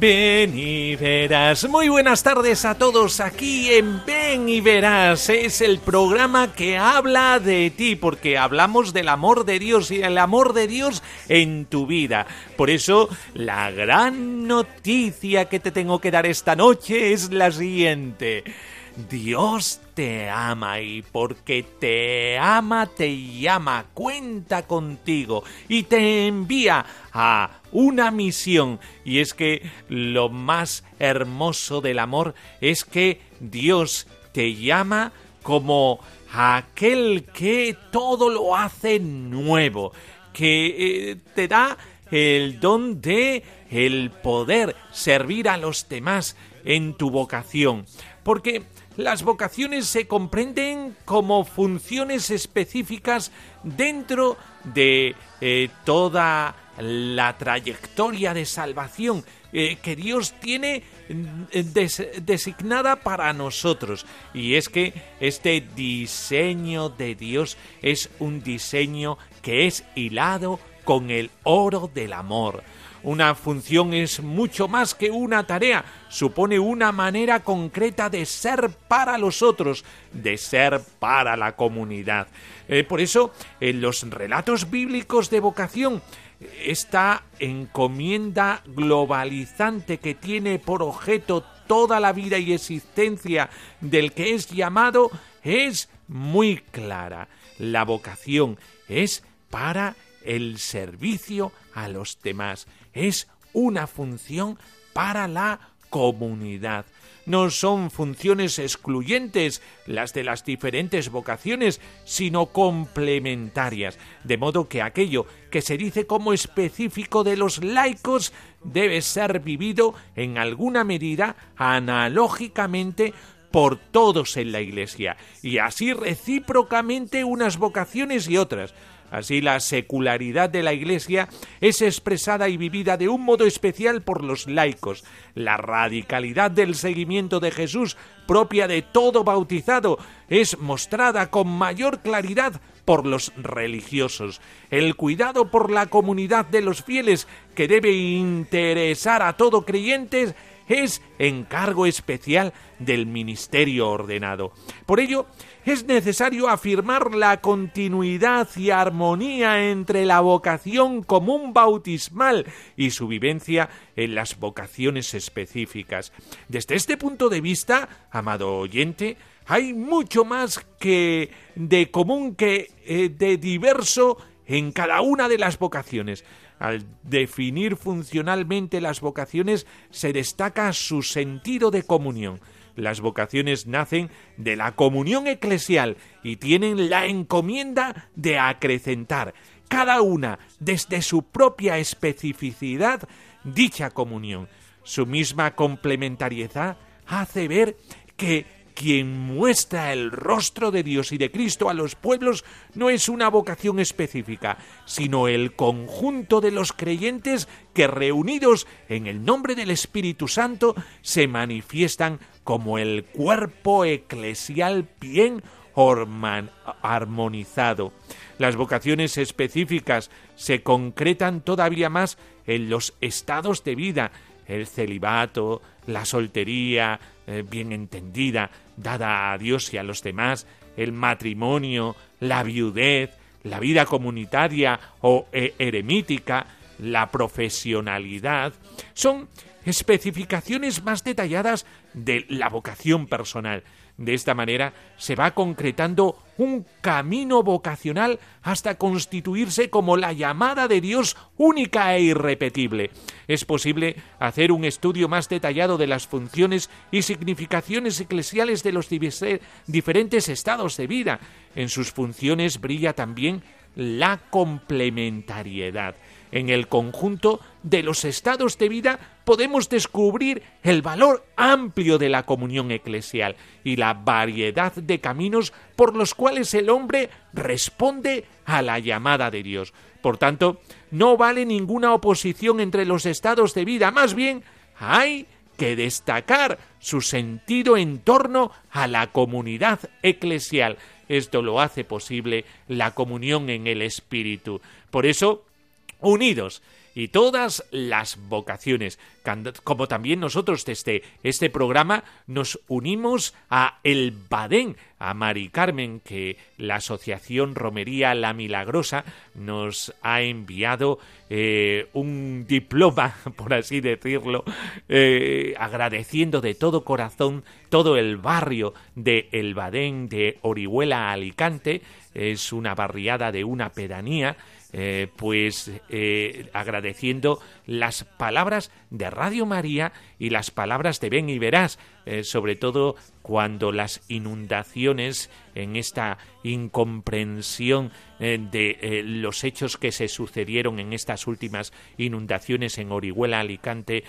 Ven y verás. Muy buenas tardes a todos aquí en Ven y verás. Es el programa que habla de ti, porque hablamos del amor de Dios y el amor de Dios en tu vida. Por eso, la gran noticia que te tengo que dar esta noche es la siguiente. Dios te ama y porque te ama te llama, cuenta contigo y te envía a una misión. Y es que lo más hermoso del amor es que Dios te llama como aquel que todo lo hace nuevo, que eh, te da el don de el poder servir a los demás en tu vocación. Porque las vocaciones se comprenden como funciones específicas dentro de eh, toda la trayectoria de salvación eh, que Dios tiene mm, designada para nosotros. Y es que este diseño de Dios es un diseño que es hilado con el oro del amor. Una función es mucho más que una tarea, supone una manera concreta de ser para los otros, de ser para la comunidad. Eh, por eso, en los relatos bíblicos de vocación, esta encomienda globalizante que tiene por objeto toda la vida y existencia del que es llamado es muy clara. La vocación es para el servicio a los demás es una función para la comunidad. No son funciones excluyentes las de las diferentes vocaciones, sino complementarias, de modo que aquello que se dice como específico de los laicos debe ser vivido en alguna medida analógicamente por todos en la Iglesia, y así recíprocamente unas vocaciones y otras, Así la secularidad de la Iglesia es expresada y vivida de un modo especial por los laicos. La radicalidad del seguimiento de Jesús, propia de todo bautizado, es mostrada con mayor claridad por los religiosos. El cuidado por la comunidad de los fieles, que debe interesar a todo creyente, es encargo especial del ministerio ordenado. Por ello, es necesario afirmar la continuidad y armonía entre la vocación común bautismal y su vivencia en las vocaciones específicas. Desde este punto de vista, amado oyente, hay mucho más que de común que eh, de diverso en cada una de las vocaciones. Al definir funcionalmente las vocaciones se destaca su sentido de comunión. Las vocaciones nacen de la comunión eclesial y tienen la encomienda de acrecentar, cada una desde su propia especificidad, dicha comunión. Su misma complementariedad hace ver que quien muestra el rostro de Dios y de Cristo a los pueblos no es una vocación específica, sino el conjunto de los creyentes que reunidos en el nombre del Espíritu Santo se manifiestan como el cuerpo eclesial bien armonizado. Las vocaciones específicas se concretan todavía más en los estados de vida, el celibato, la soltería eh, bien entendida, dada a Dios y a los demás, el matrimonio, la viudez, la vida comunitaria o eh, eremítica, la profesionalidad, son especificaciones más detalladas de la vocación personal. De esta manera se va concretando un camino vocacional hasta constituirse como la llamada de Dios única e irrepetible. Es posible hacer un estudio más detallado de las funciones y significaciones eclesiales de los diferentes estados de vida. En sus funciones brilla también la complementariedad. En el conjunto de los estados de vida podemos descubrir el valor amplio de la comunión eclesial y la variedad de caminos por los cuales el hombre responde a la llamada de Dios. Por tanto, no vale ninguna oposición entre los estados de vida, más bien hay que destacar su sentido en torno a la comunidad eclesial. Esto lo hace posible la comunión en el Espíritu. Por eso, unidos y todas las vocaciones, como también nosotros desde este programa nos unimos a El Badén, a Mari Carmen, que la Asociación Romería La Milagrosa nos ha enviado eh, un diploma, por así decirlo, eh, agradeciendo de todo corazón todo el barrio de El Badén de Orihuela Alicante, es una barriada de una pedanía, eh, pues eh, agradeciendo las palabras de Radio María y las palabras de Ven y Verás, eh, sobre todo cuando las inundaciones en esta incomprensión de los hechos que se sucedieron en estas últimas inundaciones en Orihuela, Alicante,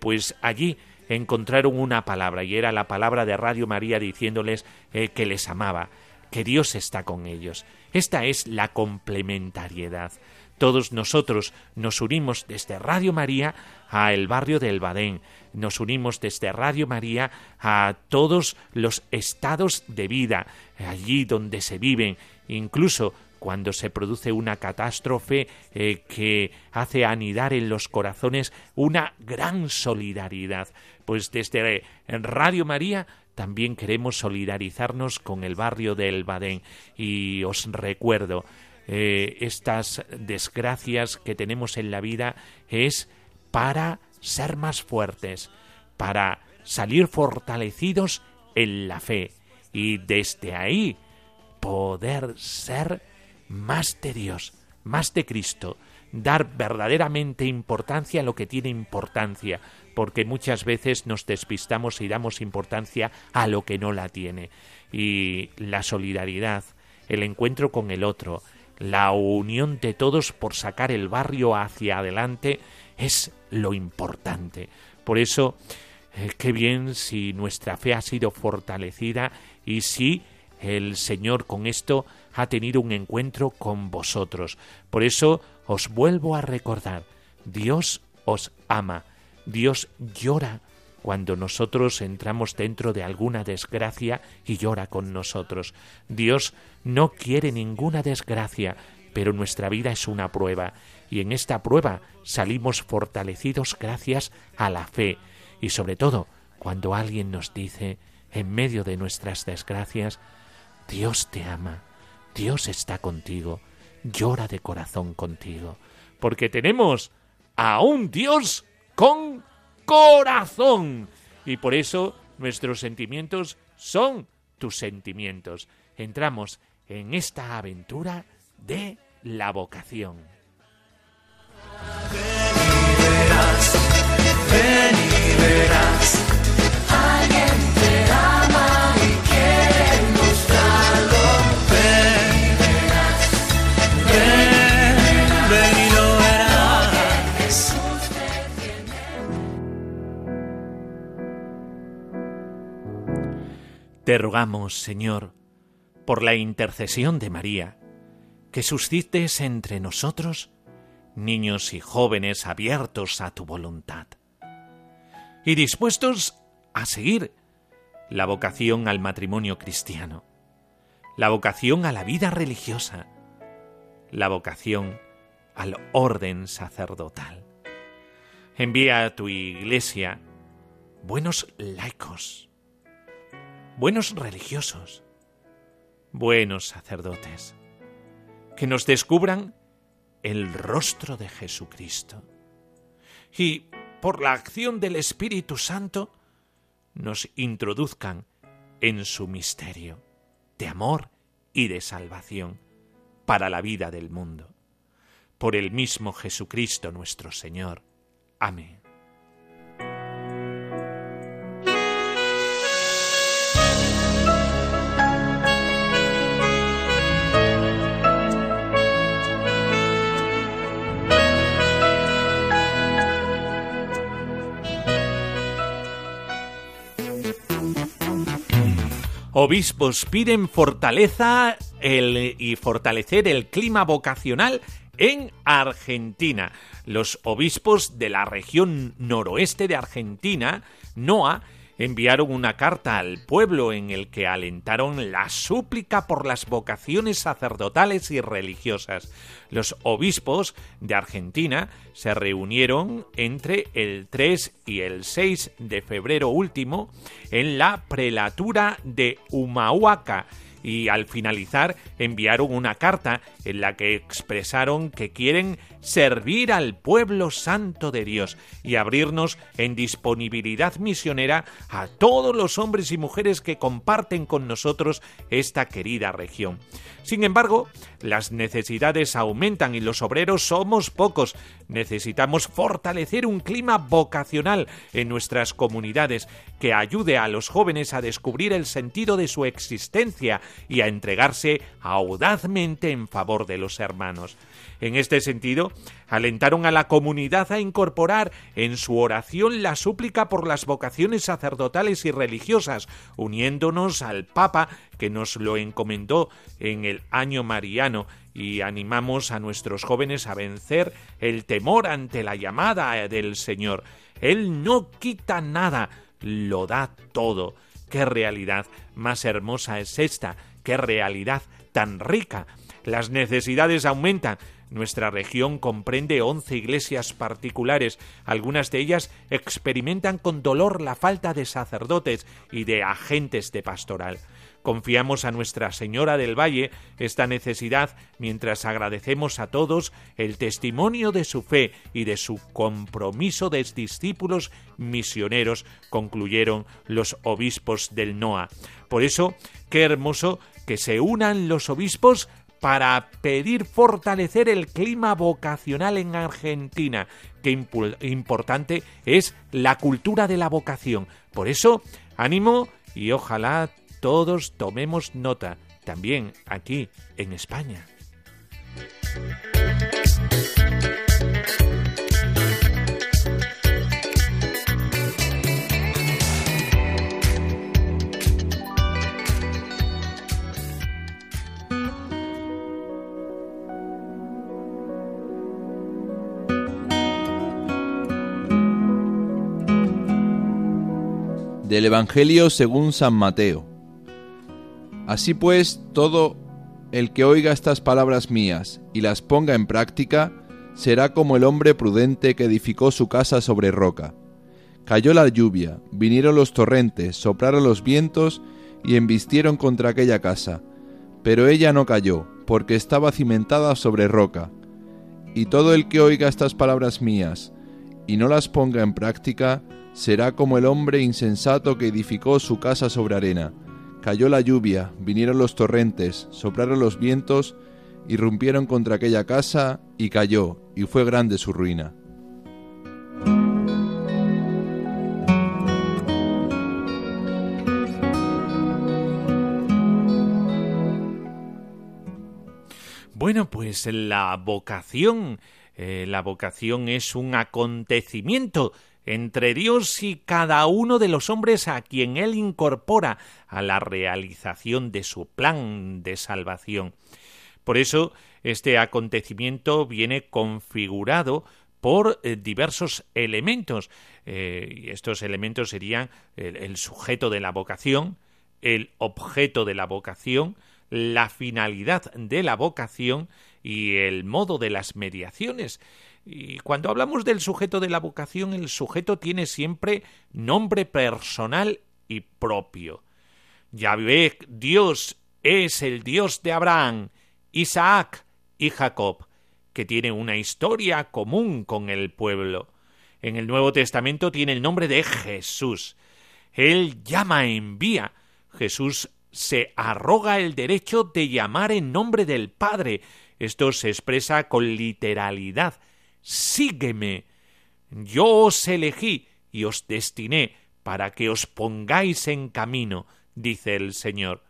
pues allí encontraron una palabra y era la palabra de Radio María diciéndoles que les amaba que Dios está con ellos. Esta es la complementariedad. Todos nosotros nos unimos desde Radio María a el barrio del Badén, nos unimos desde Radio María a todos los estados de vida, allí donde se viven, incluso cuando se produce una catástrofe eh, que hace anidar en los corazones una gran solidaridad. Pues desde Radio María también queremos solidarizarnos con el barrio del Badén y os recuerdo eh, estas desgracias que tenemos en la vida es para ser más fuertes, para salir fortalecidos en la fe y desde ahí poder ser más de Dios, más de Cristo, dar verdaderamente importancia a lo que tiene importancia, porque muchas veces nos despistamos y damos importancia a lo que no la tiene. Y la solidaridad, el encuentro con el otro, la unión de todos por sacar el barrio hacia adelante es lo importante. Por eso, eh, qué bien si nuestra fe ha sido fortalecida y si el Señor con esto ha tenido un encuentro con vosotros. Por eso os vuelvo a recordar, Dios os ama Dios llora cuando nosotros entramos dentro de alguna desgracia y llora con nosotros. Dios no quiere ninguna desgracia, pero nuestra vida es una prueba, y en esta prueba salimos fortalecidos gracias a la fe, y sobre todo cuando alguien nos dice, en medio de nuestras desgracias, Dios te ama, Dios está contigo, llora de corazón contigo, porque tenemos a un Dios con corazón. Y por eso nuestros sentimientos son tus sentimientos. Entramos en esta aventura de la vocación. Te rogamos, Señor, por la intercesión de María, que suscites entre nosotros niños y jóvenes abiertos a tu voluntad y dispuestos a seguir la vocación al matrimonio cristiano, la vocación a la vida religiosa, la vocación al orden sacerdotal. Envía a tu iglesia buenos laicos, buenos religiosos, buenos sacerdotes, que nos descubran el rostro de Jesucristo. Y por la acción del Espíritu Santo nos introduzcan en su misterio de amor y de salvación para la vida del mundo. Por el mismo Jesucristo nuestro Señor. Amén. Obispos piden fortaleza y fortalecer el clima vocacional en Argentina. Los obispos de la región noroeste de Argentina, NOA, enviaron una carta al pueblo en el que alentaron la súplica por las vocaciones sacerdotales y religiosas. Los obispos de Argentina se reunieron entre el 3 y el 6 de febrero último en la prelatura de Humahuaca y al finalizar enviaron una carta en la que expresaron que quieren servir al pueblo santo de Dios y abrirnos en disponibilidad misionera a todos los hombres y mujeres que comparten con nosotros esta querida región. Sin embargo, las necesidades aumentan y los obreros somos pocos. Necesitamos fortalecer un clima vocacional en nuestras comunidades que ayude a los jóvenes a descubrir el sentido de su existencia y a entregarse audazmente en favor de los hermanos. En este sentido, alentaron a la comunidad a incorporar en su oración la súplica por las vocaciones sacerdotales y religiosas, uniéndonos al Papa que nos lo encomendó en el año mariano y animamos a nuestros jóvenes a vencer el temor ante la llamada del Señor. Él no quita nada, lo da todo. Qué realidad más hermosa es esta, qué realidad tan rica. Las necesidades aumentan, nuestra región comprende 11 iglesias particulares. Algunas de ellas experimentan con dolor la falta de sacerdotes y de agentes de pastoral. Confiamos a Nuestra Señora del Valle esta necesidad mientras agradecemos a todos el testimonio de su fe y de su compromiso de discípulos misioneros, concluyeron los obispos del NOA. Por eso, qué hermoso que se unan los obispos para pedir fortalecer el clima vocacional en Argentina. Qué importante es la cultura de la vocación. Por eso, ánimo y ojalá todos tomemos nota, también aquí en España. del Evangelio según San Mateo. Así pues, todo el que oiga estas palabras mías y las ponga en práctica, será como el hombre prudente que edificó su casa sobre roca. Cayó la lluvia, vinieron los torrentes, soplaron los vientos y embistieron contra aquella casa. Pero ella no cayó, porque estaba cimentada sobre roca. Y todo el que oiga estas palabras mías y no las ponga en práctica, será como el hombre insensato que edificó su casa sobre arena. Cayó la lluvia, vinieron los torrentes, soplaron los vientos, irrumpieron contra aquella casa y cayó, y fue grande su ruina. Bueno, pues la vocación, eh, la vocación es un acontecimiento entre Dios y cada uno de los hombres a quien Él incorpora a la realización de su plan de salvación. Por eso, este acontecimiento viene configurado por eh, diversos elementos. Eh, y estos elementos serían el sujeto de la vocación, el objeto de la vocación, la finalidad de la vocación y el modo de las mediaciones. Y cuando hablamos del sujeto de la vocación, el sujeto tiene siempre nombre personal y propio. Yahvé, Dios, es el Dios de Abraham, Isaac y Jacob. que tiene una historia común con el pueblo. En el Nuevo Testamento tiene el nombre de Jesús. Él llama, envía. Jesús se arroga el derecho de llamar en nombre del Padre. Esto se expresa con literalidad. Sígueme. Yo os elegí y os destiné para que os pongáis en camino, dice el Señor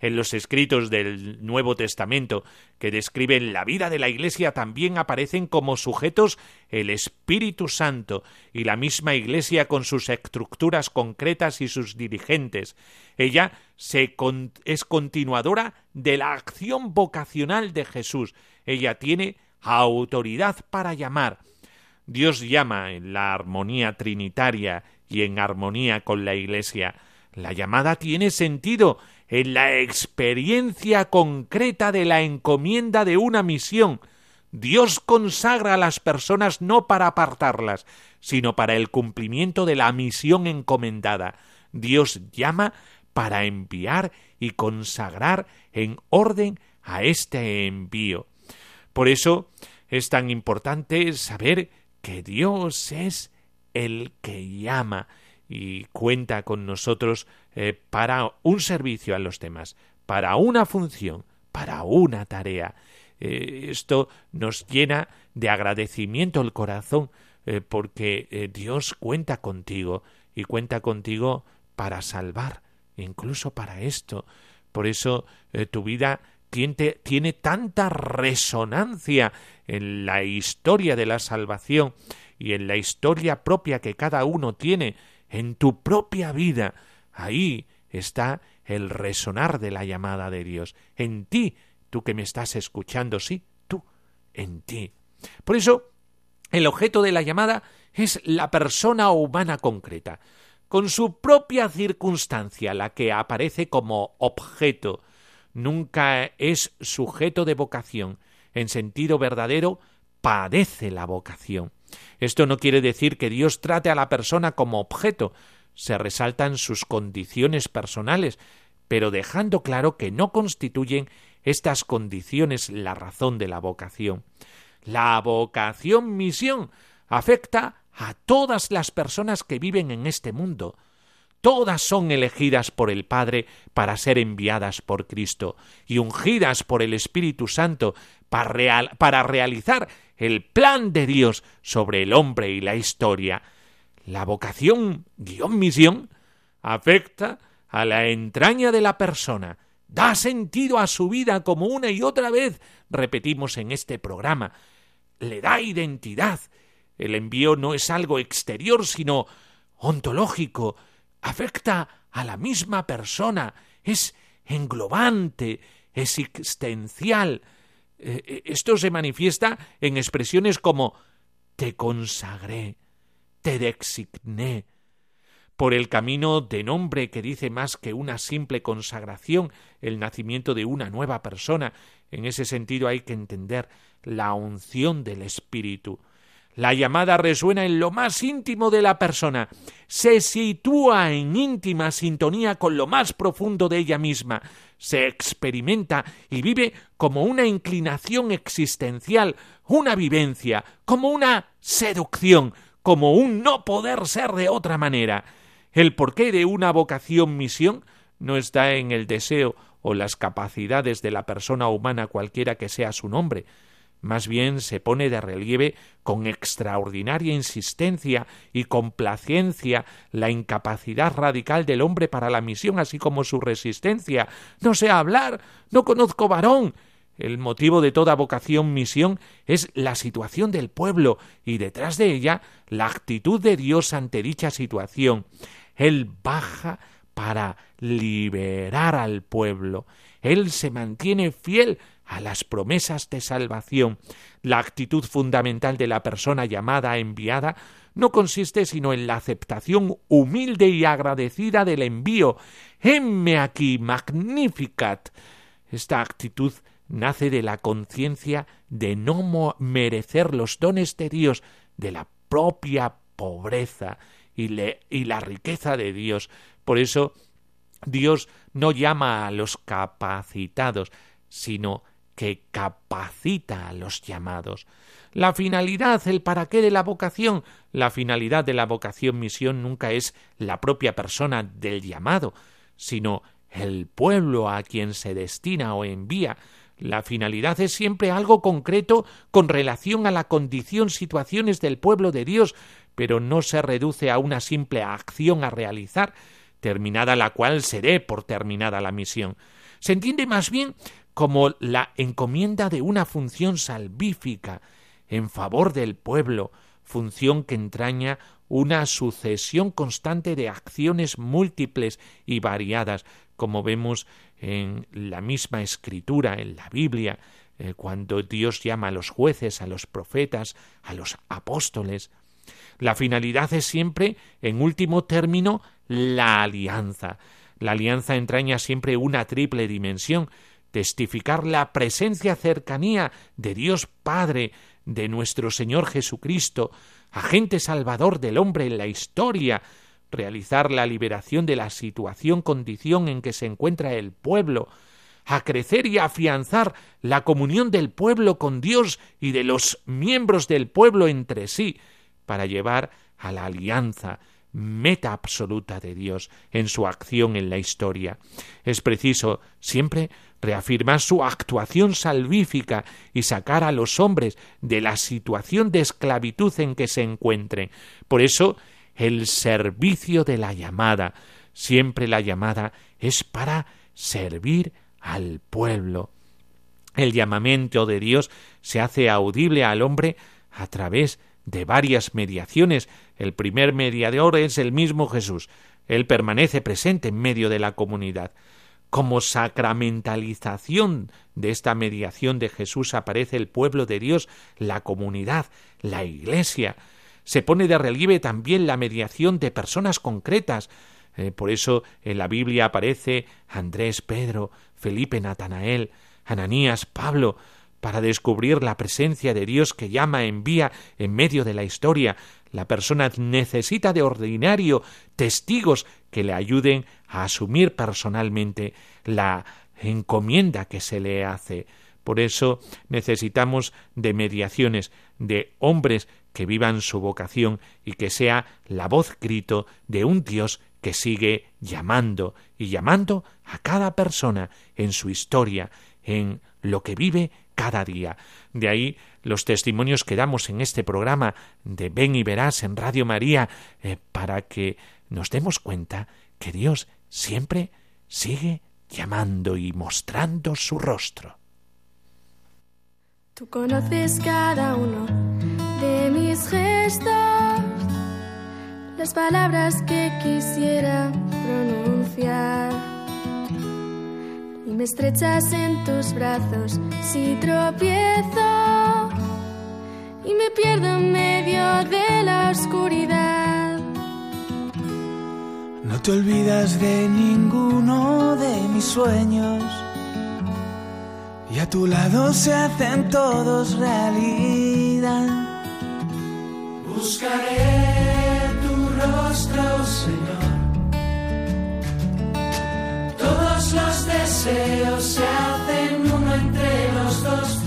en los escritos del Nuevo Testamento que describen la vida de la Iglesia también aparecen como sujetos el Espíritu Santo y la misma Iglesia con sus estructuras concretas y sus dirigentes. Ella se es continuadora de la acción vocacional de Jesús. Ella tiene autoridad para llamar. Dios llama en la armonía trinitaria y en armonía con la Iglesia. La llamada tiene sentido en la experiencia concreta de la encomienda de una misión. Dios consagra a las personas no para apartarlas, sino para el cumplimiento de la misión encomendada. Dios llama para enviar y consagrar en orden a este envío. Por eso es tan importante saber que Dios es el que llama y cuenta con nosotros eh, para un servicio a los demás, para una función, para una tarea. Eh, esto nos llena de agradecimiento el corazón eh, porque Dios cuenta contigo y cuenta contigo para salvar, incluso para esto. Por eso tu vida tiene, tiene tanta resonancia en la historia de la salvación y en la historia propia que cada uno tiene en tu propia vida. Ahí está el resonar de la llamada de Dios. En ti, tú que me estás escuchando, sí, tú, en ti. Por eso, el objeto de la llamada es la persona humana concreta, con su propia circunstancia, la que aparece como objeto. Nunca es sujeto de vocación. En sentido verdadero, padece la vocación. Esto no quiere decir que Dios trate a la persona como objeto, se resaltan sus condiciones personales, pero dejando claro que no constituyen estas condiciones la razón de la vocación. La vocación misión afecta a todas las personas que viven en este mundo. Todas son elegidas por el Padre para ser enviadas por Cristo y ungidas por el Espíritu Santo para, realizar el plan de Dios sobre el hombre y la historia. La vocación guion misión afecta a la entraña de la persona, da sentido a su vida como una y otra vez repetimos en este programa, le da identidad. El envío no es algo exterior, sino ontológico, afecta a la misma persona, es englobante, existencial, eh, eh, esto se manifiesta en expresiones como te consagré, te designé, por el camino de nombre que dice más que una simple consagración, el nacimiento de una nueva persona. En ese sentido hay que entender la unción del Espíritu. La llamada resuena en lo más íntimo de la persona, se sitúa en íntima sintonía con lo más profundo de ella misma, se experimenta y vive como una inclinación existencial, una vivencia, como una seducción, como un no poder ser de otra manera. El porqué de una vocación misión no está en el deseo o las capacidades de la persona humana cualquiera que sea su nombre, más bien se pone de relieve con extraordinaria insistencia y complacencia la incapacidad radical del hombre para la misión, así como su resistencia. No sé hablar, no conozco varón. El motivo de toda vocación misión es la situación del pueblo y detrás de ella la actitud de Dios ante dicha situación. Él baja para liberar al pueblo. Él se mantiene fiel a las promesas de salvación. La actitud fundamental de la persona llamada enviada no consiste sino en la aceptación humilde y agradecida del envío. Hemme aquí, magnificat. Esta actitud nace de la conciencia de no merecer los dones de Dios, de la propia pobreza y, y la riqueza de Dios. Por eso Dios no llama a los capacitados, sino que capacita a los llamados. La finalidad, el para qué de la vocación, la finalidad de la vocación misión nunca es la propia persona del llamado, sino el pueblo a quien se destina o envía. La finalidad es siempre algo concreto con relación a la condición, situaciones del pueblo de Dios, pero no se reduce a una simple acción a realizar, terminada la cual se dé por terminada la misión. Se entiende más bien como la encomienda de una función salvífica en favor del pueblo, función que entraña una sucesión constante de acciones múltiples y variadas, como vemos en la misma escritura, en la Biblia, eh, cuando Dios llama a los jueces, a los profetas, a los apóstoles. La finalidad es siempre, en último término, la alianza. La alianza entraña siempre una triple dimensión, testificar la presencia cercanía de Dios Padre, de nuestro Señor Jesucristo, agente salvador del hombre en la historia, realizar la liberación de la situación condición en que se encuentra el pueblo, a crecer y afianzar la comunión del pueblo con Dios y de los miembros del pueblo entre sí, para llevar a la alianza, meta absoluta de Dios en su acción en la historia. Es preciso siempre reafirmar su actuación salvífica y sacar a los hombres de la situación de esclavitud en que se encuentren. Por eso el servicio de la llamada. Siempre la llamada es para servir al pueblo. El llamamiento de Dios se hace audible al hombre a través de varias mediaciones. El primer mediador es el mismo Jesús. Él permanece presente en medio de la comunidad. Como sacramentalización de esta mediación de Jesús aparece el pueblo de Dios, la comunidad, la Iglesia se pone de relieve también la mediación de personas concretas. Eh, por eso en la Biblia aparece Andrés, Pedro, Felipe, Natanael, Ananías, Pablo, para descubrir la presencia de Dios que llama, envía en medio de la historia. La persona necesita de ordinario testigos que le ayuden a asumir personalmente la encomienda que se le hace. Por eso necesitamos de mediaciones, de hombres que vivan su vocación y que sea la voz grito de un Dios que sigue llamando y llamando a cada persona en su historia, en lo que vive cada día. De ahí los testimonios que damos en este programa de Ven y Verás en Radio María eh, para que nos demos cuenta que Dios siempre sigue llamando y mostrando su rostro. Tú conoces cada uno de mis gestos, las palabras que quisiera pronunciar. Y me estrechas en tus brazos si tropiezo y me pierdo en medio de la oscuridad. No te olvidas de ninguno de mis sueños y a tu lado se hacen todos realidad. Buscaré tu rostro, Señor. Deseos se hacen uno entre los dos.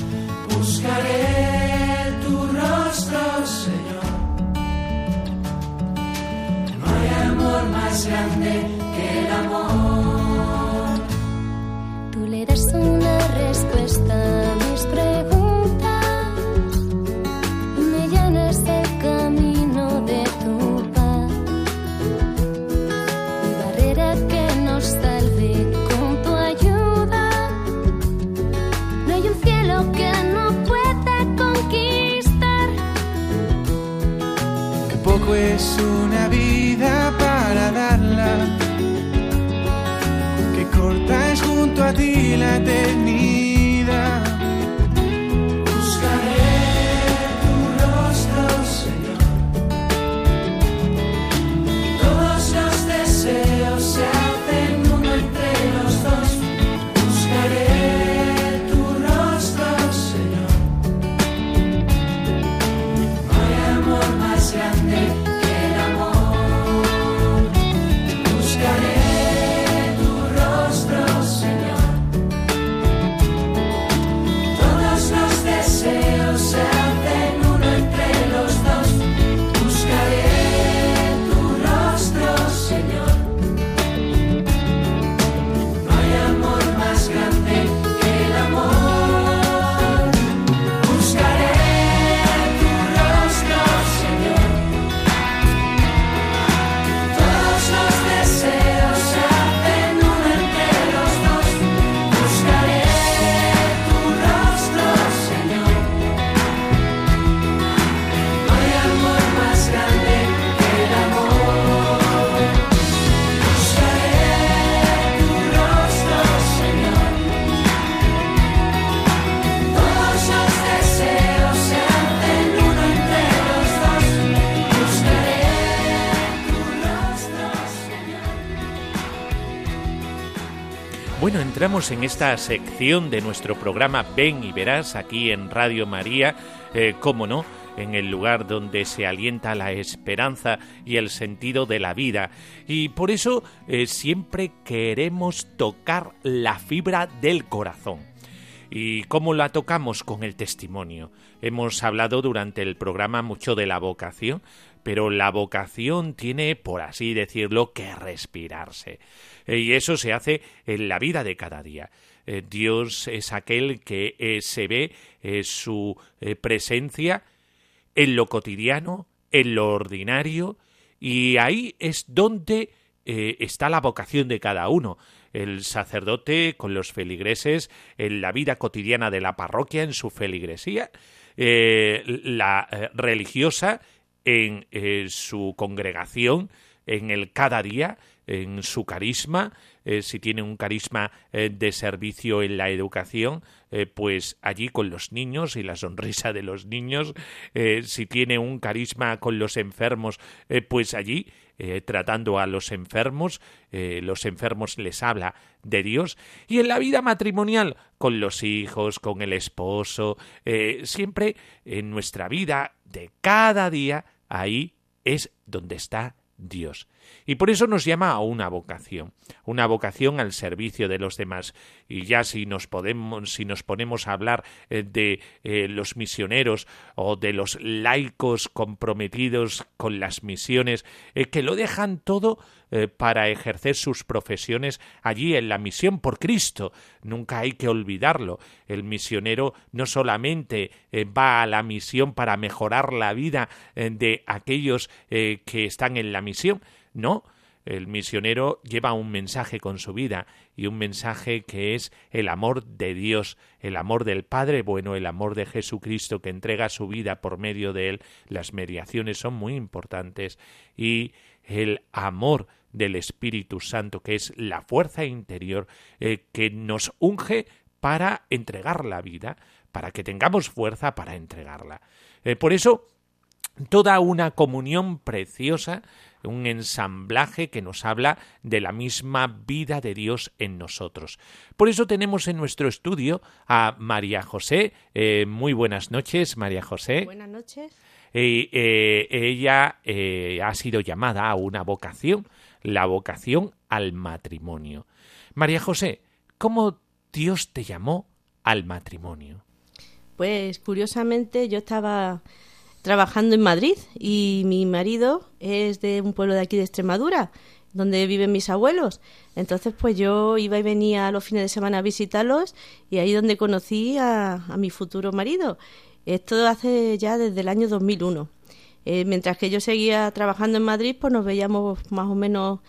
Buscaré tu rostro, Señor. No hay amor más grande que el amor. Tú le das una respuesta ti Entramos en esta sección de nuestro programa Ven y Verás aquí en Radio María, eh, cómo no, en el lugar donde se alienta la esperanza y el sentido de la vida. Y por eso eh, siempre queremos tocar la fibra del corazón. ¿Y cómo la tocamos? Con el testimonio. Hemos hablado durante el programa mucho de la vocación, pero la vocación tiene, por así decirlo, que respirarse. Eh, y eso se hace en la vida de cada día. Eh, Dios es aquel que eh, se ve su presencia en lo cotidiano, en lo ordinario, y ahí es donde está la vocación de cada uno. El sacerdote con los feligreses en la vida cotidiana de la parroquia, en su feligresía, la religiosa en su congregación, en el cada día, en su carisma, eh, si tiene un carisma eh, de servicio en la educación, eh, pues allí con los niños y la sonrisa de los niños, si tiene un carisma con los enfermos, pues allí tratando a los enfermos, los enfermos les habla de Dios, y en la vida matrimonial, con los hijos, con el esposo, siempre en nuestra vida de cada día, ahí es donde está Dios. Y por eso nos llama a una vocación, una vocación al servicio de los demás. Y ya si nos ponemos a hablar eh, de eh, los misioneros o de los laicos comprometidos con las misiones, eh, que lo dejan todo para ejercer sus profesiones allí en la misión por Cristo. Nunca hay que olvidarlo. El misionero no solamente va a la misión para mejorar la vida de aquellos que están en la misión, no, el misionero lleva un mensaje con su vida y un mensaje que es el amor de Dios, el amor del Padre bueno, el amor de Jesucristo que entrega su vida por medio de él. Las mediaciones son muy importantes y el amor del Espíritu Santo que es la fuerza interior eh, que nos unge para entregar la vida, para que tengamos fuerza para entregarla. Eh, por eso, toda una comunión preciosa un ensamblaje que nos habla de la misma vida de Dios en nosotros. Por eso tenemos en nuestro estudio a María José. Eh, muy buenas noches, María José. Buenas noches. Eh, ella ha sido llamada a una vocación, la vocación al matrimonio. María José, ¿cómo Dios te llamó al matrimonio? Pues curiosamente yo estaba trabajando en Madrid y mi marido es de un pueblo de aquí de Extremadura, donde viven mis abuelos. Entonces, pues yo iba y venía los fines de semana a visitarlos y ahí donde conocí a, mi futuro marido. Esto hace ya desde el año 2001. Eh, mientras que yo seguía trabajando en Madrid, pues nos veíamos más o menos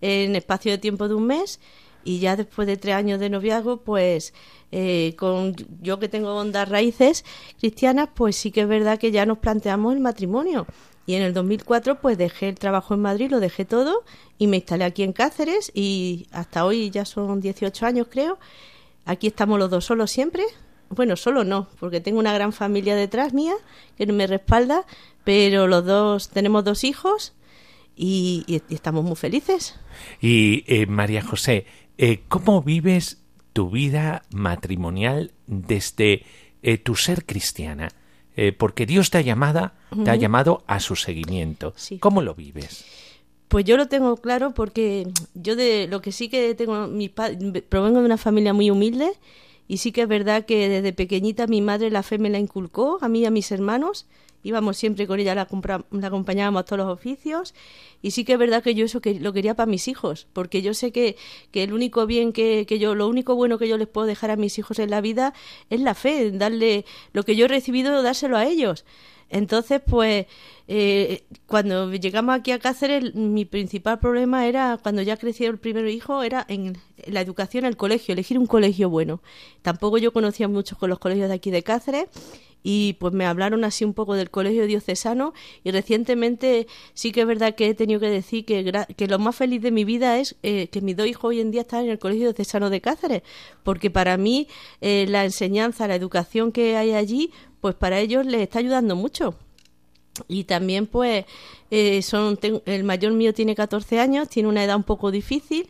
en espacio de tiempo de un mes y ya después de tres años de noviazgo, pues eh, con yo que tengo hondas raíces cristianas, pues sí que es verdad que ya nos planteamos el matrimonio. Y en el 2004 pues dejé el trabajo en Madrid, lo dejé todo y me instalé aquí en Cáceres y hasta hoy ya son 18 años creo. Aquí estamos los dos solos siempre. Bueno, solo no, porque tengo una gran familia detrás mía que me respalda, pero los dos tenemos dos hijos y, estamos muy felices. Y eh, María José, eh, ¿cómo vives tu vida matrimonial desde eh, tu ser cristiana? Eh, porque Dios te ha, llamado, te ha llamado a su seguimiento. ¿Cómo lo vives? Pues yo lo tengo claro porque yo de lo que sí que tengo, mi provengo de una familia muy humilde y sí que es verdad que desde pequeñita mi madre la fe me la inculcó, a mí y a mis hermanos, íbamos siempre con ella, la, la acompañábamos a todos los oficios y sí que es verdad que yo eso que lo quería para mis hijos, porque yo sé que, que el único bien que, que, yo, lo único bueno que yo les puedo dejar a mis hijos en la vida es la fe, darle lo que yo he recibido, dárselo a ellos. Entonces, pues, eh, cuando llegamos aquí a Cáceres, mi principal problema era, cuando ya creció el primer hijo, era en la educación, el colegio, elegir un colegio bueno. Tampoco yo conocía mucho con los colegios de aquí de Cáceres y pues me hablaron así un poco del colegio diocesano y recientemente sí que es verdad que he tenido que decir que, que lo más feliz de mi vida es eh, que mis dos hijos hoy en día están en el colegio diocesano de Cáceres, porque para mí eh, la enseñanza, la educación que hay allí, pues para ellos les está ayudando mucho. Y también pues eh, son el mayor mío tiene 14 años, tiene una edad un poco difícil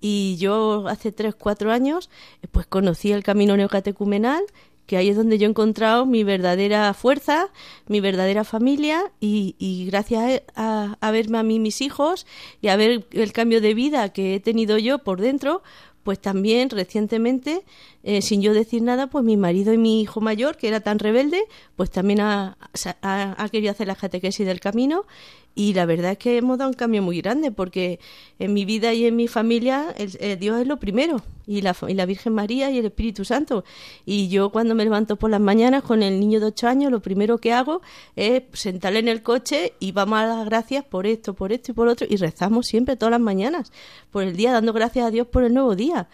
Y yo hace tres, cuatro años, pues conocí el camino neocatecumenal, que ahí es donde yo he encontrado mi verdadera fuerza, mi verdadera familia y, gracias a, a, verme a mí mis hijos y a ver el cambio de vida que he tenido yo por dentro, pues también recientemente, eh, sin yo decir nada, pues mi marido y mi hijo mayor, que era tan rebelde, pues también ha, ha querido hacer la catequesis del camino y la verdad es que hemos dado un cambio muy grande porque en mi vida y en mi familia el, el Dios es lo primero y la, y la, Virgen María y el Espíritu Santo. Y yo cuando me levanto por las mañanas con el niño de ocho años, lo primero que hago es sentarle en el coche y vamos a dar gracias por esto, por esto y por otro. Y rezamos siempre todas las mañanas por el día, dando gracias a Dios por el nuevo día.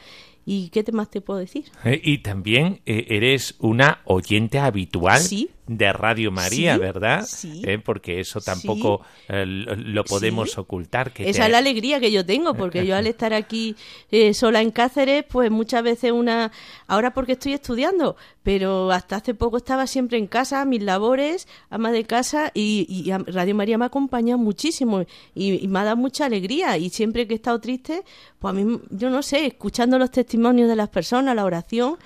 ¿Y qué más te puedo decir? Eh, y también eh, eres una oyente habitual ¿Sí? De Radio María, Sí, ¿verdad? sí. Eh, porque eso tampoco eh, lo, lo podemos ocultar. Que Esa te- es la alegría que yo tengo, porque yo al estar aquí eh, sola en Cáceres, pues muchas veces una... Ahora porque estoy estudiando, pero hasta hace poco estaba siempre en casa, mis labores, ama de casa, y, y Radio María me ha acompañado muchísimo y, y me ha dado mucha alegría. Y siempre que he estado triste, pues a mí, yo no sé, escuchando los testimonios de las personas, la oración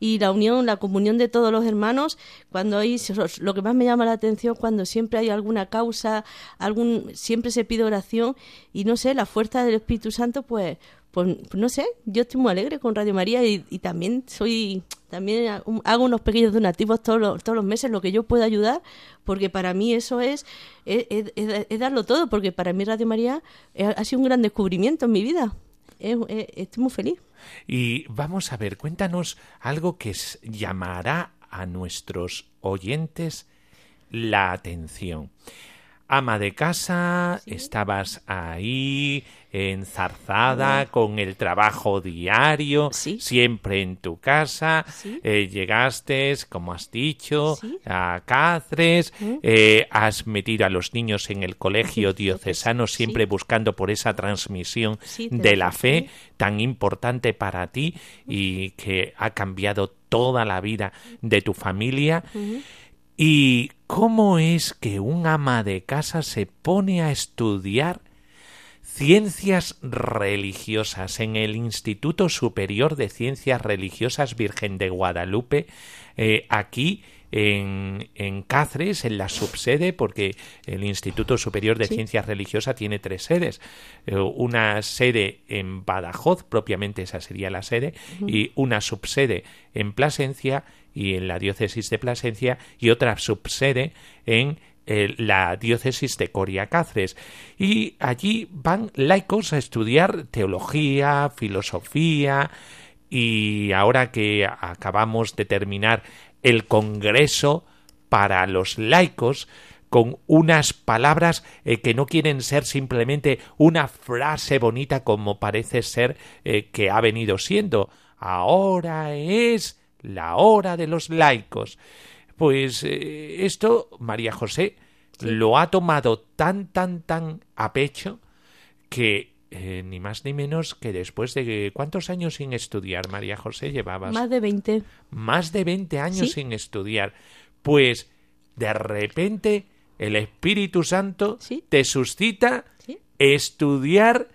y la unión, la comunión de todos los hermanos, cuando hay, lo que más me llama la atención, cuando siempre hay alguna causa, algún, siempre se pide oración y no sé, la fuerza del Espíritu Santo, pues, pues, no sé, yo estoy muy alegre con Radio María y, y también soy, también hago unos pequeños donativos todos los, todos los meses, lo que yo pueda ayudar, porque para mí eso es, es, es- darlo todo, porque para mí Radio María ha sido un gran descubrimiento en mi vida. Es- es- estoy muy feliz. Y vamos a ver, cuéntanos algo que llamará a nuestros oyentes la atención. Ama de casa, estabas ahí enzarzada con el trabajo diario, Sí. siempre en tu casa, eh, llegaste, como has dicho, a Cáceres, eh, has metido a los niños en el colegio diocesano, siempre buscando por esa transmisión de la fe. tan importante para ti y que ha cambiado toda la vida de tu familia. ¿Y cómo es que un ama de casa se pone a estudiar ciencias religiosas en el Instituto Superior de Ciencias Religiosas Virgen de Guadalupe, eh, aquí en, en Cáceres, en la subsede, porque el Instituto Superior de Sí. Ciencias Religiosas tiene tres sedes. Eh, una sede en Badajoz, propiamente esa sería la sede, y una subsede en Plasencia y en la diócesis de Plasencia, y otra subsede en eh, la diócesis de Coria Cáceres. Y allí van laicos a estudiar teología, filosofía, y ahora que acabamos de terminar el Congreso para los laicos, con unas palabras eh, que no quieren ser simplemente una frase bonita como parece ser eh, que ha venido siendo. Ahora es la hora de los laicos. Pues eh, esto, María José, lo ha tomado tan, tan, tan a pecho que eh, ni más ni menos que después de cuántos años sin estudiar, María José, llevabas Más de 20. más de 20 años Sí. sin estudiar. Pues de repente el Espíritu Santo Sí. te suscita Sí. estudiar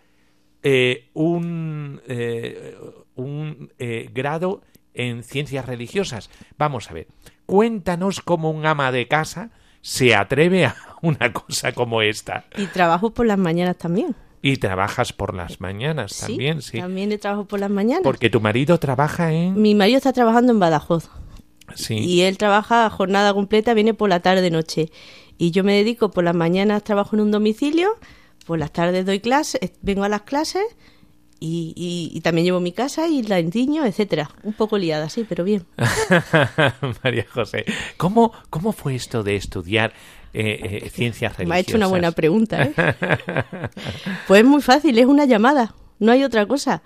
eh, un, eh, un eh, grado en ciencias religiosas. Vamos a ver, cuéntanos cómo un ama de casa se atreve a una cosa como esta. Y trabajo por las mañanas también. Y trabajas por las mañanas Sí, también, sí. También he trabajo por las mañanas. Porque tu marido trabaja en... Mi marido está trabajando en Badajoz. Sí. Y él trabaja a jornada completa, viene por la tarde noche. Y yo me dedico por las mañanas, trabajo en un domicilio, por las tardes doy clases, vengo a las clases y, y- y también llevo mi casa y la endiño, etcétera. Un poco liada, sí, pero bien. María José, ¿cómo, cómo fue esto de estudiar eh, eh, ciencias religiosas? Me ha hecho una buena pregunta, ¿eh? Pues es muy fácil, es una llamada, no hay otra cosa.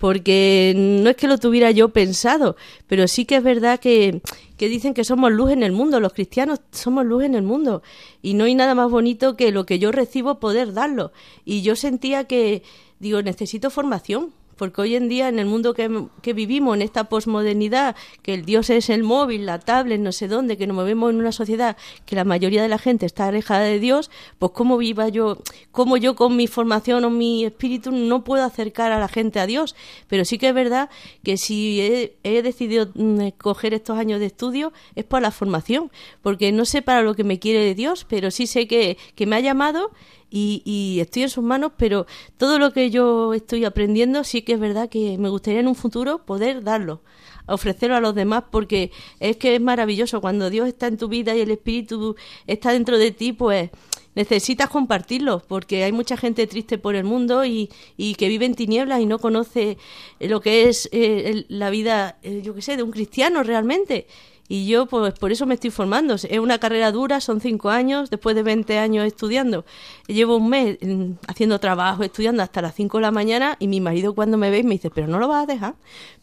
Porque no es que lo tuviera yo pensado, pero sí que es verdad que, que dicen que somos luz en el mundo, los cristianos somos luz en el mundo. Y no hay nada más bonito que lo que yo recibo poder darlo. Y yo sentía que, digo, necesito formación, porque hoy en día en el mundo que, que vivimos, en esta posmodernidad, que el Dios es el móvil, la tablet, no sé dónde, que nos movemos en una sociedad que la mayoría de la gente está alejada de Dios, pues cómo viva yo, cómo yo con mi formación o mi espíritu no puedo acercar a la gente a Dios. Pero sí que es verdad que si he, decidido mm, escoger estos años de estudio es por la formación, porque no sé para lo que me quiere de Dios, pero sí sé que, que me ha llamado y, y estoy en sus manos, pero todo lo que yo estoy aprendiendo sí que es verdad que me gustaría en un futuro poder darlo, ofrecerlo a los demás, porque es que es maravilloso cuando Dios está en tu vida y el Espíritu está dentro de ti, pues necesitas compartirlo, porque hay mucha gente triste por el mundo y, y que vive en tinieblas y no conoce lo que es eh, la vida, eh, yo qué sé, de un cristiano realmente. Y yo, pues por eso me estoy formando. Es una carrera dura, son cinco años, después de 20 años estudiando. Llevo un mes mm, haciendo trabajo, estudiando hasta las 5 de la mañana y mi marido cuando me ve me dice, pero no lo vas a dejar,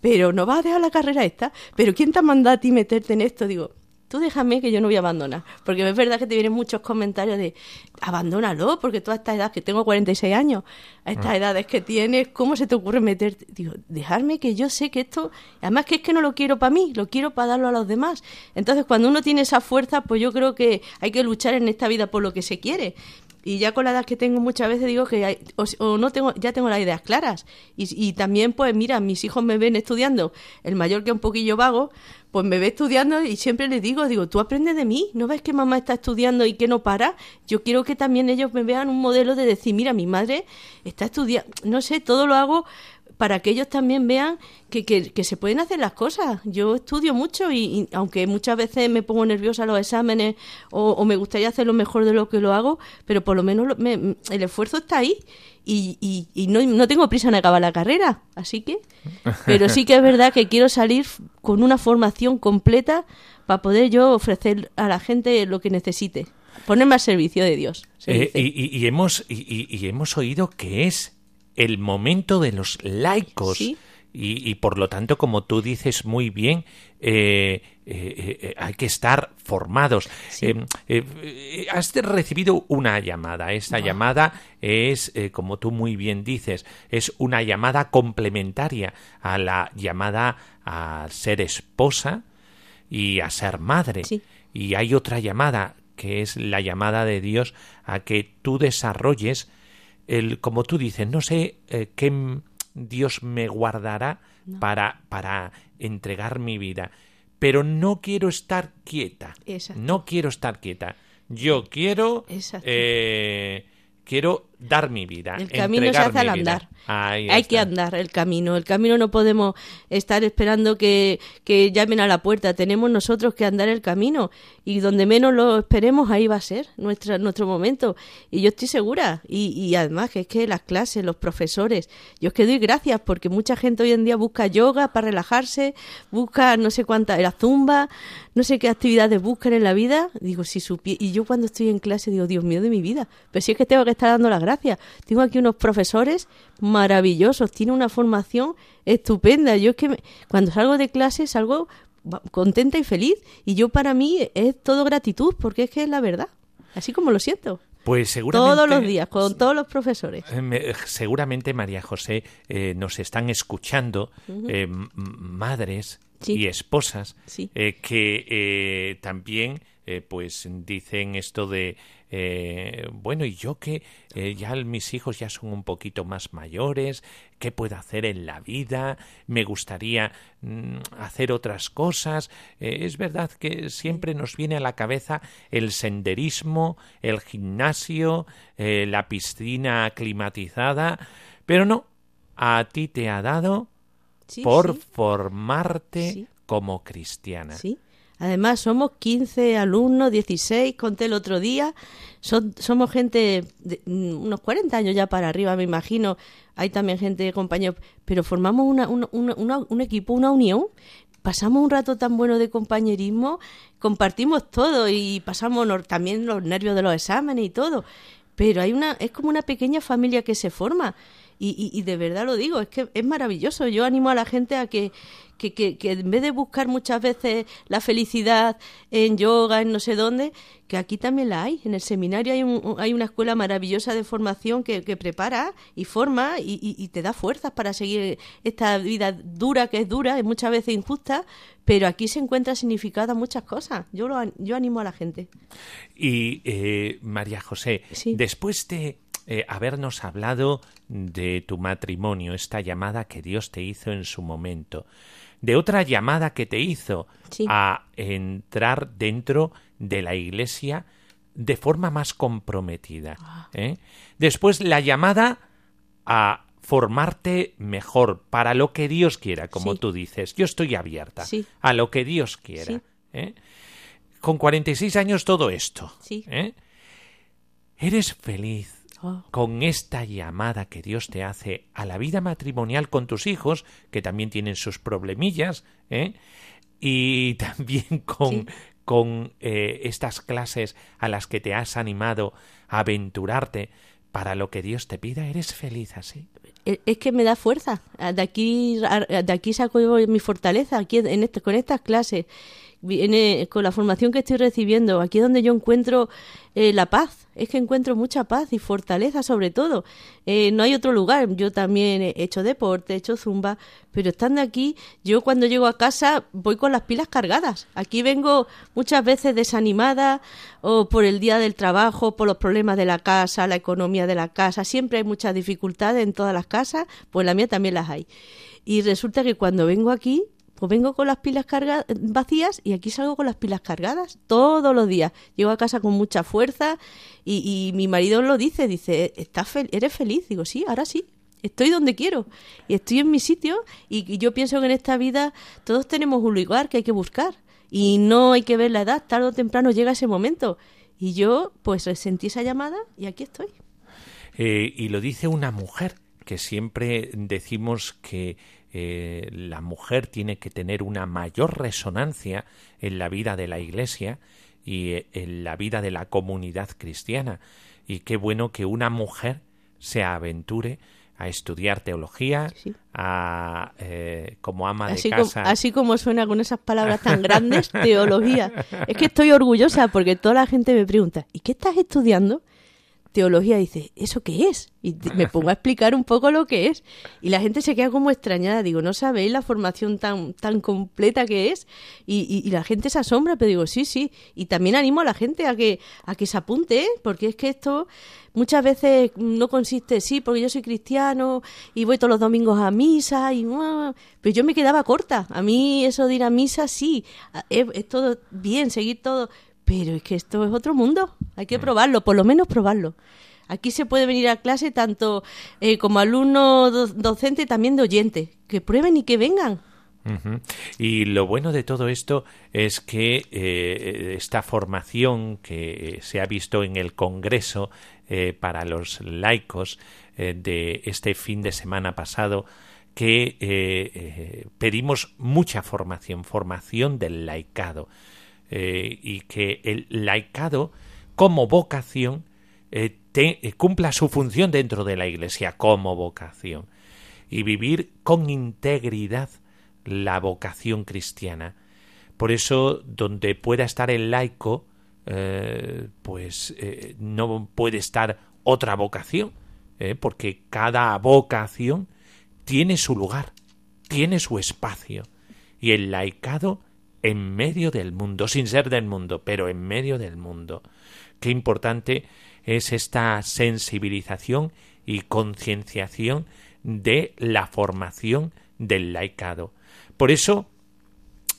pero no vas a dejar la carrera esta, pero ¿quién te ha mandado a ti meterte en esto? Digo, tú déjame que yo no voy a abandonar. Porque es verdad que te vienen muchos comentarios de, abandónalo, porque tú a esta edad, que tengo 46 años, a estas edades que tienes, ¿cómo se te ocurre meterte? Digo, dejarme que yo sé que esto, además que es que no lo quiero para mí, lo quiero para darlo a los demás. Entonces, cuando uno tiene esa fuerza, pues yo creo que hay que luchar en esta vida por lo que se quiere. Y ya con la edad que tengo muchas veces digo que hay- o, no tengo, ya tengo las ideas claras. Y, y también, pues mira, mis hijos me ven estudiando, el mayor que un poquillo vago, pues me ve estudiando y siempre les digo, digo, tú aprendes de mí, ¿no ves que mamá está estudiando y que no para? Yo quiero que también ellos me vean un modelo de decir, mira, mi madre está estudiando, no sé, todo lo hago para que ellos también vean que, que, que se pueden hacer las cosas. Yo estudio mucho y, y aunque muchas veces me pongo nerviosa a los exámenes o, o me gustaría hacerlo mejor de lo que lo hago, pero por lo menos lo- me- el esfuerzo está ahí y, y, y no, no tengo prisa en acabar la carrera. Así que, pero sí que es verdad que quiero salir con una formación completa para poder yo ofrecer a la gente lo que necesite. Ponerme al servicio de Dios. se Eh, y, y- y hemos, y, y- y hemos oído que es el momento de los laicos. Sí. Y, y por lo tanto, como tú dices muy bien, eh, eh, eh, hay que estar formados. Sí. Eh, has recibido una llamada. Esta llamada es, como tú muy bien dices, es una llamada complementaria a la llamada a ser esposa y a ser madre. Sí. Y hay otra llamada que es la llamada de Dios a que tú desarrolles el, como tú dices, no sé eh, qué Dios me guardará para, para entregar mi vida, pero no quiero estar quieta. Exacto. No quiero estar quieta. Yo quiero, eh, quiero dar mi vida. El camino se hace al andar. Hay que andar el camino. El camino no podemos estar esperando que, que llamen a la puerta. Tenemos nosotros que andar el camino. Y donde menos lo esperemos, ahí va a ser nuestra, nuestro momento. Y yo estoy segura. Y, y además que es que las clases, los profesores, yo es que doy gracias porque mucha gente hoy en día busca yoga para relajarse, busca no sé cuánta, la zumba, no sé qué actividades buscan en la vida. Digo, si supie Y yo cuando estoy en clase digo, Dios mío de mi vida. Pero si es que tengo que estar dando las gracias. Tengo aquí unos profesores maravillosos, tiene una formación estupenda. Yo es que me- cuando salgo de clase salgo contenta y feliz y yo para mí es todo gratitud porque es que es la verdad, así como lo siento. Pues seguramente Todos los días, con todos los profesores. Eh, me- seguramente María José eh, nos están escuchando eh, madres Sí. y esposas Sí. que también pues dicen esto de eh, bueno y yo que eh, ya mis hijos ya son un poquito más mayores qué puedo hacer en la vida me gustaría mm, hacer otras cosas Eh, es verdad que siempre nos viene a la cabeza el senderismo el gimnasio eh, la piscina climatizada pero no a ti te ha dado Sí, por sí, formarte Sí. como cristiana. sí. Además, somos 15 alumnos, 16, conté el otro día. Son, somos gente de mm, unos 40 años ya para arriba, me imagino. Hay también gente, compañeros, pero formamos una, una- una- un equipo, una unión. Pasamos un rato tan bueno de compañerismo, compartimos todo y pasamos también los nervios de los exámenes y todo. Pero hay una, es como una pequeña familia que se forma. Y, y, y de verdad lo digo, es que es maravilloso. Yo animo a la gente a que, que, que, que en vez de buscar muchas veces la felicidad en yoga, en no sé dónde, que aquí también la hay. En el seminario hay, un- hay una escuela maravillosa de formación que, que prepara y forma y, y- y te da fuerzas para seguir esta vida dura, que es dura, es muchas veces injusta, pero aquí se encuentra significada muchas cosas. Yo, lo, yo animo a la gente. Y eh, María José, Sí. después de eh, habernos hablado de tu matrimonio, esta llamada que Dios te hizo en su momento, de otra llamada que te hizo Sí. a entrar dentro de la iglesia de forma más comprometida. Ah. ¿eh? Después la llamada a formarte mejor para lo que Dios quiera, como Sí. tú dices. Yo estoy abierta Sí. a lo que Dios quiera. ¿eh? Con 46 años todo esto. Sí. ¿eh? ¿Eres feliz. Con esta llamada que Dios te hace a la vida matrimonial con tus hijos, que también tienen sus problemillas, ¿eh? y también con, Sí. con eh, estas clases a las que te has animado a aventurarte para lo que Dios te pida? ¿Eres feliz así? E- es que me da fuerza. Ah, De aquí, a- de aquí saco mi fortaleza, aquí en este, con estas clases, viene, con la formación que estoy recibiendo, aquí es donde yo encuentro eh, la paz. Es que encuentro mucha paz y fortaleza sobre todo. Eh, no hay otro lugar. Yo también he hecho deporte, he hecho zumba, pero estando aquí, yo cuando llego a casa voy con las pilas cargadas. Aquí vengo muchas veces desanimada o por el día del trabajo, por los problemas de la casa, la economía de la casa. Siempre hay muchas dificultades en todas las casas, pues la mía también las hay. Y resulta que cuando vengo aquí, pues vengo con las pilas cargadas, vacías y aquí salgo con las pilas cargadas todos los días. Llego a casa con mucha fuerza y, y mi marido lo dice, dice, ¿Estás fel- ¿eres feliz? Digo, sí, ahora sí. Estoy donde quiero y estoy en mi sitio y, yo pienso que en esta vida todos tenemos un lugar que hay que buscar y no hay que ver la edad, tarde o temprano llega ese momento. Y yo pues sentí esa llamada y aquí estoy. Eh, y lo dice una mujer, que siempre decimos que eh, la mujer tiene que tener una mayor resonancia en la vida de la Iglesia y eh, en la vida de la comunidad cristiana. Y qué bueno que una mujer se aventure a estudiar teología, Sí. a eh, como ama Así de como, casa. así como suena con esas palabras tan grandes, teología. Es que estoy orgullosa porque toda la gente me pregunta, ¿y qué estás estudiando? Teología dice, ¿eso qué es? Y me pongo a explicar un poco lo que es. Y la gente se queda como extrañada. Digo, ¿no sabéis la formación tan, tan completa que es? Y, y- y la gente se asombra, pero digo, sí, sí. Y también animo a la gente a que, a que se apunte, ¿eh? porque es que esto muchas veces no consiste, sí, porque yo soy cristiano y voy todos los domingos a misa, y pero yo me quedaba corta. A mí eso de ir a misa, sí, es todo bien, seguir todo, pero es que esto es otro mundo. Hay que probarlo, por lo menos probarlo. Aquí se puede venir a clase tanto eh, como alumno do- docente, también de oyente. Que prueben y que vengan. Y lo bueno de todo esto es que eh, esta formación que se ha visto en el Congreso eh, para los laicos eh, de este fin de semana pasado, que eh, eh, pedimos mucha formación, formación del laicado, eh, y que el laicado como vocación eh, eh, cumpla su función dentro de la Iglesia como vocación y vivir con integridad la vocación cristiana. Por eso, donde pueda estar el laico, pues no puede estar otra vocación, porque cada vocación tiene su lugar, tiene su espacio, y el laicado en medio del mundo, sin ser del mundo, pero en medio del mundo. Qué importante es esta sensibilización y concienciación de la formación del laicado. Por eso,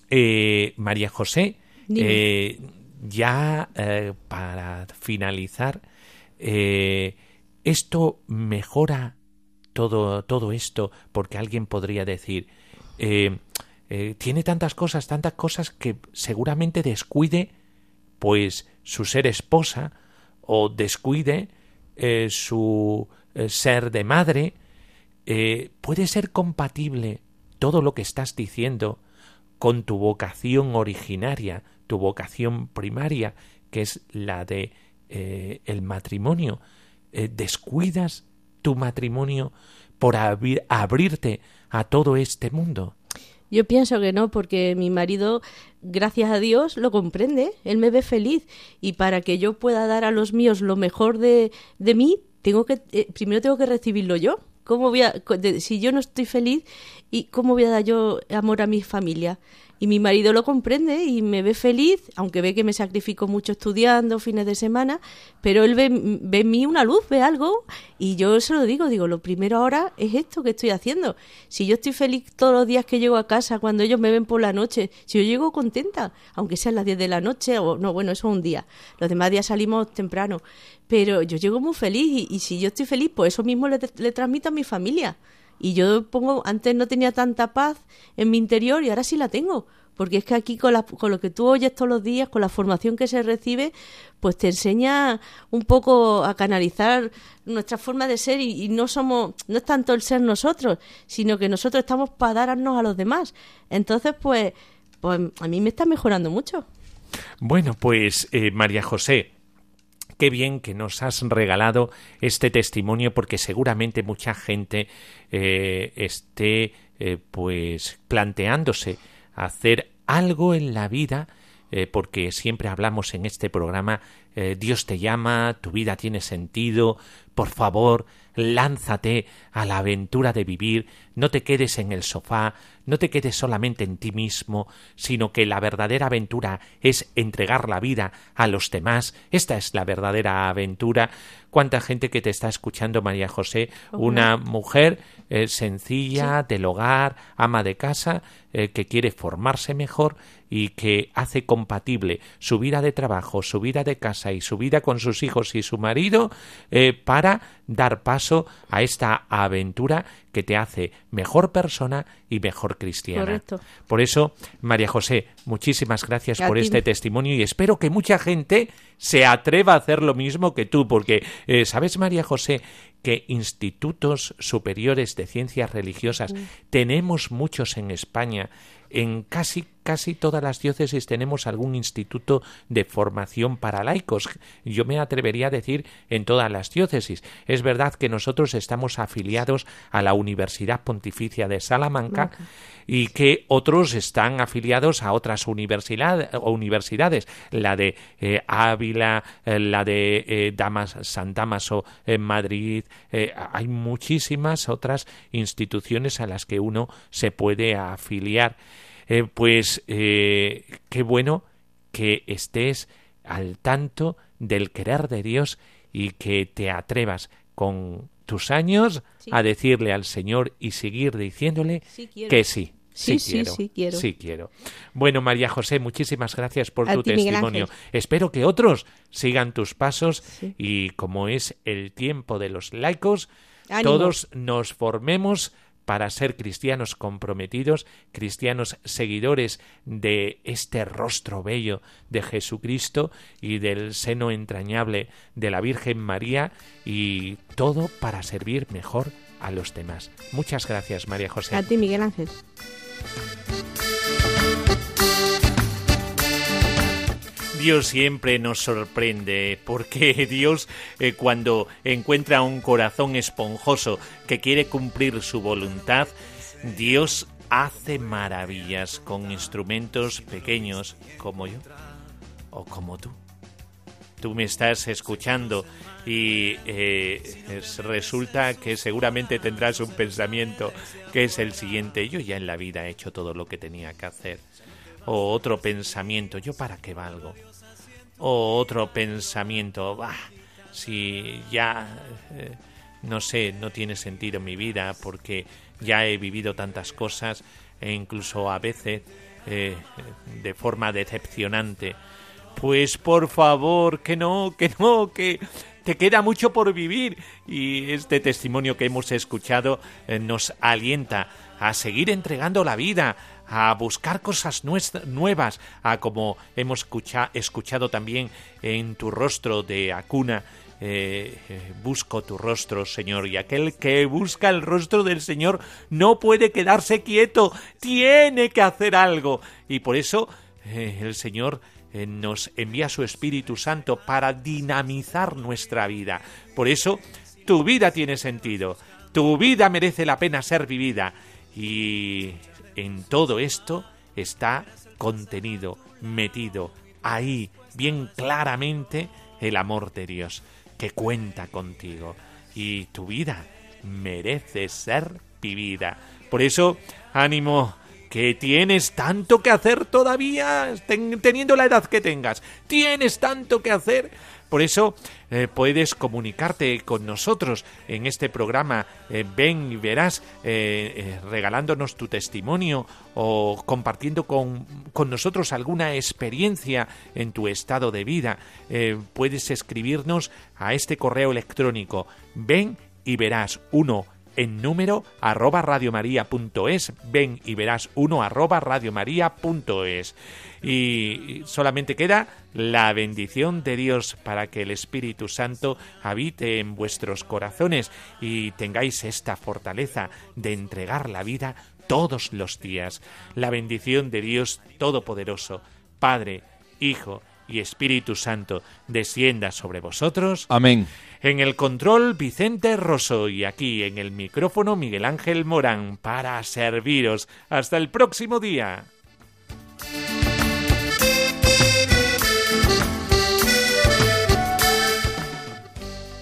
eh, María José, eh, ya eh, para finalizar, esto mejora todo, todo esto, porque alguien podría decir, eh, tiene tantas cosas, tantas cosas que seguramente descuide pues su ser esposa o descuide eh, su eh, ser de madre, puede ser compatible todo lo que estás diciendo con tu vocación originaria, tu vocación primaria, que es la de el matrimonio. Descuidas tu matrimonio por abrirte a todo este mundo? Yo pienso que no, porque mi marido, gracias a Dios, lo comprende. Él me ve feliz y para que yo pueda dar a los míos lo mejor de, de mí, tengo que eh, primero tengo que recibirlo yo. ¿Cómo voy a, si yo no estoy feliz, ¿y cómo voy a dar yo amor a mi familia? Y mi marido lo comprende y me ve feliz, aunque ve que me sacrifico mucho estudiando fines de semana, pero él ve, ve en mí una luz, ve algo, y yo se lo digo, digo, lo primero ahora es esto que estoy haciendo. Si yo estoy feliz todos los días que llego a casa, cuando ellos me ven por la noche, si yo llego contenta, aunque sean las 10 de la noche, o no, bueno, eso es un día, los demás días salimos temprano, pero yo llego muy feliz y, si yo estoy feliz, pues eso mismo le, le transmito a mi familia. Y yo pongo, antes no tenía tanta paz en mi interior y ahora sí la tengo. Porque es que aquí con, con lo que tú oyes todos los días, con la formación que se recibe, pues te enseña un poco a canalizar nuestra forma de ser y, no somos, no es tanto el ser nosotros, sino que nosotros estamos para darnos a los demás. Entonces, pues, pues a mí me está mejorando mucho. Bueno, pues eh, María José, Qué bien que nos has regalado este testimonio porque seguramente mucha gente eh, esté eh, pues planteándose hacer algo en la vida eh, porque siempre hablamos en este programa Dios te llama, tu vida tiene sentido, por favor, lánzate a la aventura de vivir, no te quedes en el sofá, no te quedes solamente en ti mismo, sino que la verdadera aventura es entregar la vida a los demás. Esta es la verdadera aventura. ¿Cuánta gente que te está escuchando, María José? Una mujer eh, sencilla, del hogar, ama de casa, eh, que quiere formarse mejor y que hace compatible su vida de trabajo, su vida de casa y su vida con sus hijos y su marido eh, para dar paso a esta aventura que te hace mejor persona y mejor cristiana. Por eso, María José, muchísimas gracias por este testimonio y espero que mucha gente se atreva a hacer lo mismo que tú, porque, eh, ¿sabes, María José, que institutos superiores de ciencias religiosas tenemos muchos en España en casi casi todas las diócesis tenemos algún instituto de formación para laicos. Yo me atrevería a decir en todas las diócesis. Es verdad que nosotros estamos afiliados a la Universidad Pontificia de Salamanca y que otros están afiliados a otras universidades, la de eh, Ávila, eh, la de eh, Damas, San Damaso en Madrid. hay muchísimas otras instituciones a las que uno se puede afiliar. Pues qué bueno que estés al tanto del querer de Dios y que te atrevas con tus años a decirle al Señor y seguir diciéndole que sí. Sí, sí, quiero, sí, quiero. Sí, quiero. Bueno, María José, muchísimas gracias por tu testimonio. Espero que otros sigan tus pasos y como es el tiempo de los laicos, todos nos formemos para ser cristianos comprometidos, cristianos seguidores de este rostro bello de Jesucristo y del seno entrañable de la Virgen María y todo para servir mejor a los demás. Muchas gracias, María José. A ti, Miguel Ángel. Dios siempre nos sorprende, porque Dios eh, cuando encuentra un corazón esponjoso que quiere cumplir su voluntad, Dios hace maravillas con instrumentos pequeños como yo o como tú. Tú me estás escuchando y eh, resulta que seguramente tendrás un pensamiento que es el siguiente. Yo ya en la vida he hecho todo lo que tenía que hacer o otro pensamiento, ¿yo para qué valgo? O otro pensamiento, bah, si ya, eh, no sé, no tiene sentido mi vida porque ya he vivido tantas cosas e incluso a veces eh, de forma decepcionante. Pues por favor, que no, que no, que te queda mucho por vivir y este testimonio que hemos escuchado eh, nos alienta a seguir entregando la vida, a buscar cosas nuevas, a como hemos escuchado también en tu rostro de acuna, eh, eh, busco tu rostro, Señor, y aquel que busca el rostro del Señor no puede quedarse quieto, tiene que hacer algo. Y por eso el Señor nos envía su Espíritu Santo para dinamizar nuestra vida. Por eso tu vida tiene sentido, tu vida merece la pena ser vivida. Y en todo esto está contenido, metido, ahí, bien claramente, el amor de Dios, que cuenta contigo. Y tu vida merece ser vivida. Por eso, ánimo, que tienes tanto que hacer todavía, teniendo la edad que tengas. Tienes tanto que hacer. Por eso eh, puedes comunicarte con nosotros en este programa eh, Ven y verás, eh, regalándonos tu testimonio o compartiendo con, con, nosotros alguna experiencia en tu estado de vida. puedes escribirnos a este correo electrónico ven y verás uno en número arroba radiomaria.es. Ven y verás uno arroba radiomaria.es. Y solamente queda la bendición de Dios para que el Espíritu Santo habite en vuestros corazones y tengáis esta fortaleza de entregar la vida todos los días. La bendición de Dios Todopoderoso, Padre, Hijo y Espíritu Santo, descienda sobre vosotros. Amén. En el control Vicente Rosso y aquí en el micrófono Miguel Ángel Morán para serviros. Hasta el próximo día.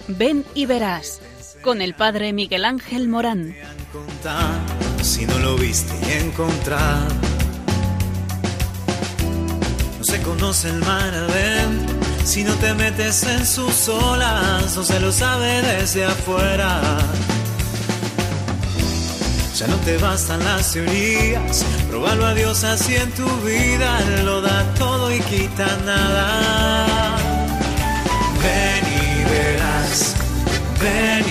Ven y verás con el padre Miguel Ángel Morán. Si no lo viste y encontrar, no se conoce el mar adentro si no te metes en sus olas, no se lo sabe desde afuera. Ya no te bastan las teorías, probalo a Dios así en tu vida, lo da todo y quita nada. Ven y verás, ven